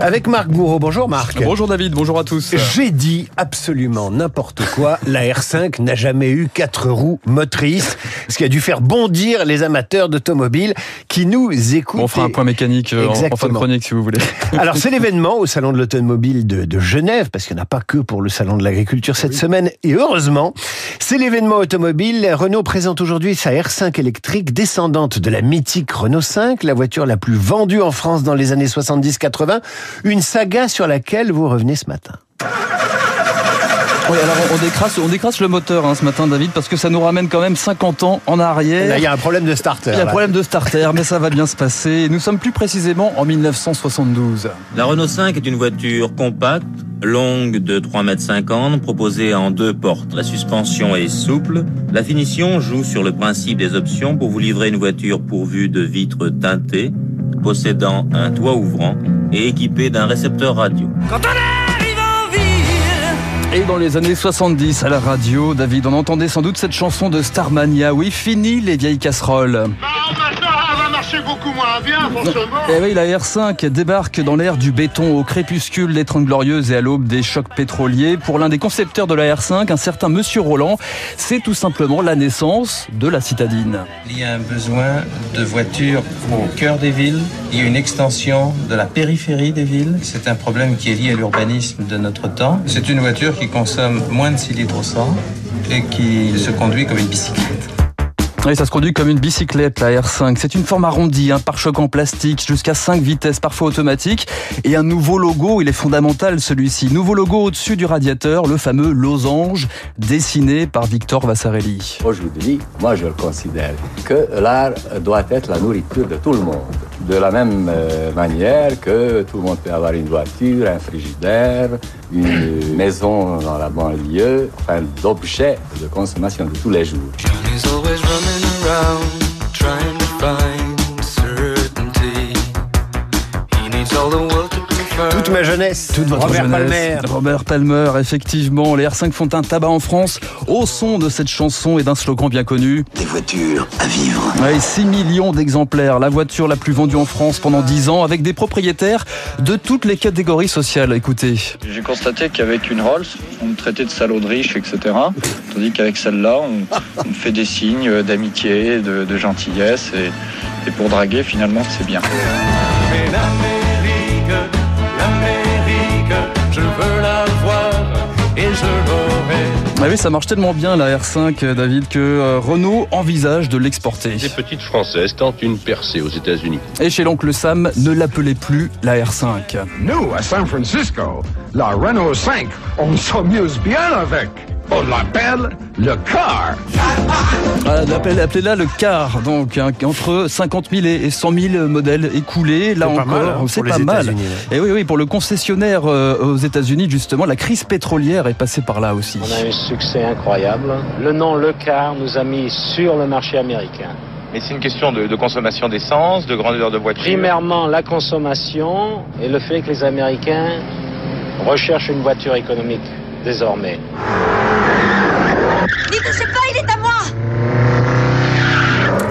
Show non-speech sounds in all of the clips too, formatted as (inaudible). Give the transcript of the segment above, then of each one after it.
Avec Marc Bourreau. Bonjour Marc. Bonjour David, bonjour à tous. J'ai dit absolument n'importe quoi. La R5 n'a jamais eu quatre roues motrices, ce qui a dû faire bondir les amateurs d'automobiles qui nous écoutent. On fera un point mécanique euh, en, fin de chronique si vous voulez. (laughs) Alors c'est l'événement au salon de l'automobile de, de Genève, parce qu'il n'y en a pas que pour le salon de l'agriculture cette semaine, et heureusement, c'est l'événement automobile. Renault présente aujourd'hui sa R5 électrique, descendante de la mythique Renault 5, la voiture la plus vendue en France dans les années 70-80, une saga sur laquelle vous revenez ce matin. Oui, alors on décrasse, on décrasse le moteur hein, ce matin David parce que ça nous ramène quand même 50 ans en arrière. Là, il y a un problème de starter. Il y a un là. problème de starter, mais ça va bien se passer. Nous sommes plus précisément en 1972. La Renault 5 est une voiture compacte, longue de 3,50 m, proposée en deux portes. La suspension est souple. La finition joue sur le principe des options pour vous livrer une voiture pourvue de vitres teintées, possédant un toit ouvrant et équipée d'un récepteur radio. Et dans les années 70, à la radio, David, on entendait sans doute cette chanson de Starmania. Oui, fini les vieilles casseroles. Bah, marcher beaucoup moins bien, forcément. Et oui, la R5 débarque dans l'ère du béton au crépuscule des Trente Glorieuses et à l'aube des chocs pétroliers. Pour l'un des concepteurs de la R5, un certain Monsieur Roland, c'est tout simplement la naissance de la citadine. Il y a un besoin de voitures au cœur des villes. Il y a une extension de la périphérie des villes. C'est un problème qui est lié à l'urbanisme de notre temps. C'est une voiture qui consomme moins de 6 litres au 100 et qui se conduit comme une bicyclette. Oui, ça se conduit comme une bicyclette, la R5. C'est une forme arrondie, un pare-choc en plastique, jusqu'à 5 vitesses, parfois automatique. Et un nouveau logo, il est fondamental celui-ci. Nouveau logo au-dessus du radiateur, le fameux losange, dessiné par Victor Vassarelli. Aujourd'hui, moi je le considère que l'art doit être la nourriture de tout le monde. De la même euh, manière que tout le monde peut avoir une voiture, un frigidaire, une maison dans la banlieue, enfin d'objets de consommation de tous les jours. Johnny's always running around trying to find Toute ma jeunesse, Toute votre Robert jeunesse. Palmer. Robert Palmer, effectivement. Les R5 font un tabac en France au son de cette chanson et d'un slogan bien connu. Des voitures à vivre. Ouais, 6 millions d'exemplaires. La voiture la plus vendue en France pendant 10 ans avec des propriétaires de toutes les catégories sociales. Écoutez. J'ai constaté qu'avec une Rolls, on me traitait de salaud de riche, etc. Tandis qu'avec celle-là, on, on me fait des signes d'amitié, de, de gentillesse. Et, et pour draguer, finalement, c'est bien. L'aurai. Ah oui, ça marche tellement bien la R5, euh, David, que euh, Renault envisage de l'exporter. Des petites françaises tentent une percée aux États-Unis. Et chez l'oncle Sam, ne l'appelez plus la R5. Nous, à San Francisco, la Renault 5, on s'amuse bien avec. On l'appelle le car. Appelez- Appelez-la le car, donc hein, entre 50 000 et 100 000 modèles écoulés. Là C'est pas encore, mal, hein, c'est pas mal. Et oui, oui, pour le concessionnaire euh, aux États-Unis, justement, la crise pétrolière est passée par là aussi. On a eu un succès incroyable. Le nom Le Car nous a mis sur le marché américain. Mais c'est une question de, de consommation d'essence, de grandeur de voiture. Primairement, la consommation et le fait que les Américains recherchent une voiture économique désormais. Ne touchez pas, il est à moi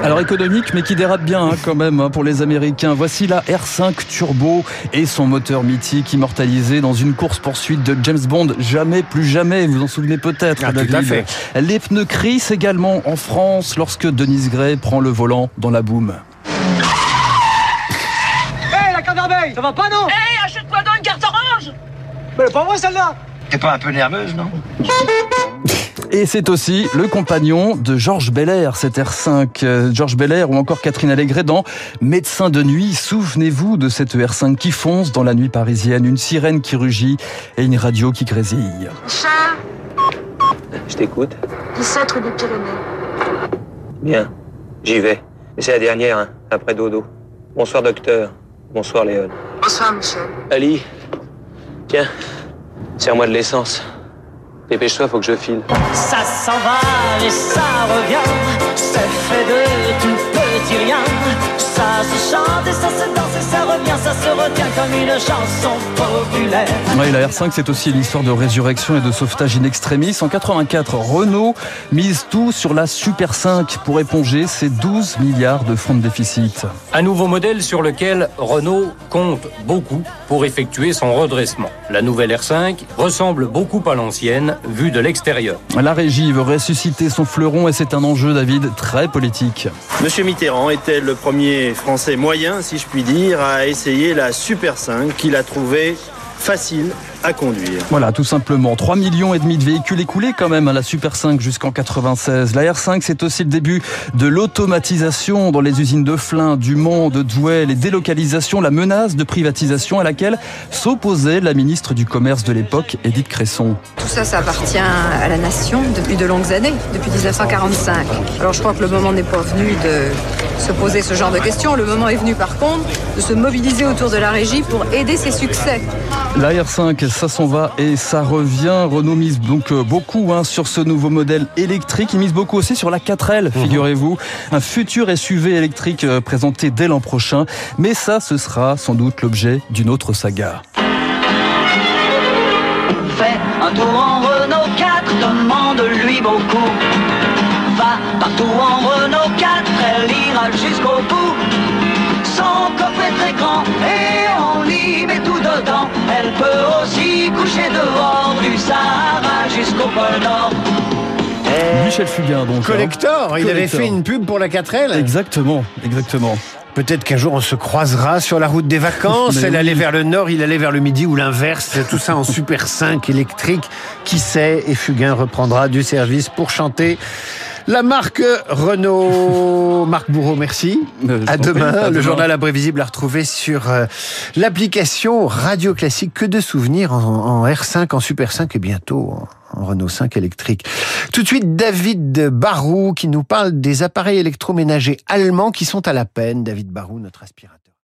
Alors économique, mais qui dérape bien hein, quand même hein, pour les Américains. Voici la R5 Turbo et son moteur mythique immortalisé dans une course-poursuite de James Bond. Jamais, plus jamais, vous vous en souvenez peut-être, Ah, tout David. à fait. Les pneus crissent également en France lorsque Denise Gray prend le volant dans la boum. Hé, la canne Ça va pas, non? Hé, achète-toi donc une carte orange Mais pas moi, celle-là T'es pas un peu nerveuse, non? Et c'est aussi le compagnon de Georges Belair, cette R5. Euh, Georges Belair ou encore Catherine Allégret dans Médecin de nuit. Souvenez-vous de cette R5 qui fonce dans la nuit parisienne, une sirène qui rugit et une radio qui grésille. Cher, Je t'écoute. 17 rue des Pyrénées. Bien. J'y vais. Mais c'est la dernière, hein, après dodo. Bonsoir, docteur. Bonsoir, Léon. Bonsoir, Michel. Ali, tiens, serre-moi de l'essence. Dépêche-toi, faut que je file. Ça s'en va et ça revient, c'est fait de tout comme une chanson populaire. Oui, la R5, c'est aussi une histoire de résurrection et de sauvetage in extremis. En 84, Renault mise tout sur la Super 5 pour éponger ses 12 milliards de francs de déficit. Un nouveau modèle sur lequel Renault compte beaucoup pour effectuer son redressement. La nouvelle R5 ressemble beaucoup à l'ancienne, vue de l'extérieur. La régie veut ressusciter son fleuron et c'est un enjeu, David, très politique. Monsieur Mitterrand était le premier Français moyen, si je puis dire, à essayer la Super 5 qu'il a trouvé facile à conduire. Voilà, tout simplement. 3 millions et demi de véhicules écoulés quand même à la Super 5 jusqu'en 96. La R5, c'est aussi le début de l'automatisation dans les usines de Flins, du Mans, de Douai, les délocalisations, la menace de privatisation à laquelle s'opposait la ministre du Commerce de l'époque, Edith Cresson. Tout ça, ça appartient à la nation depuis de longues années, depuis 1945. Alors je crois que le moment n'est pas venu de se poser ce genre de questions. Le moment est venu par contre de se mobiliser autour de la régie pour aider ses succès. La R5, ça s'en va et ça revient. Renault mise donc euh, beaucoup hein, sur ce nouveau modèle électrique. Il mise beaucoup aussi sur la 4L, figurez-vous. Un futur SUV électrique euh, présenté dès l'an prochain. Mais ça, ce sera sans doute l'objet d'une autre saga. Fais un tour en Renault 4, demande-lui beaucoup. Va partout en Renault 4, elle jusqu'au bout. Son coffre est très grand et on y met tout dedans. Elle peut aussi coucher dehors du Sahara jusqu'au pôle Nord. Michel Fugain, donc. Collector, hein. il avait Collector. fait une pub pour la 4L. Exactement, exactement. Peut-être qu'un jour on se croisera sur la route des vacances. (laughs) Mais Elle oui. allait vers le nord, il allait vers le midi ou l'inverse. Tout ça en Super 5 électrique. Qui sait? Et Fugain reprendra du service pour chanter. La marque Renault. Marc Bourreau, merci. Euh, À demain. à Le demain. journal imprévisible à retrouver sur euh, l'application Radio Classique. Que de souvenirs en, en R5, en Super 5 et bientôt en, en Renault 5 électrique. Tout de suite, David Barou qui nous parle des appareils électroménagers allemands qui sont à la peine. David Barou, notre aspirateur.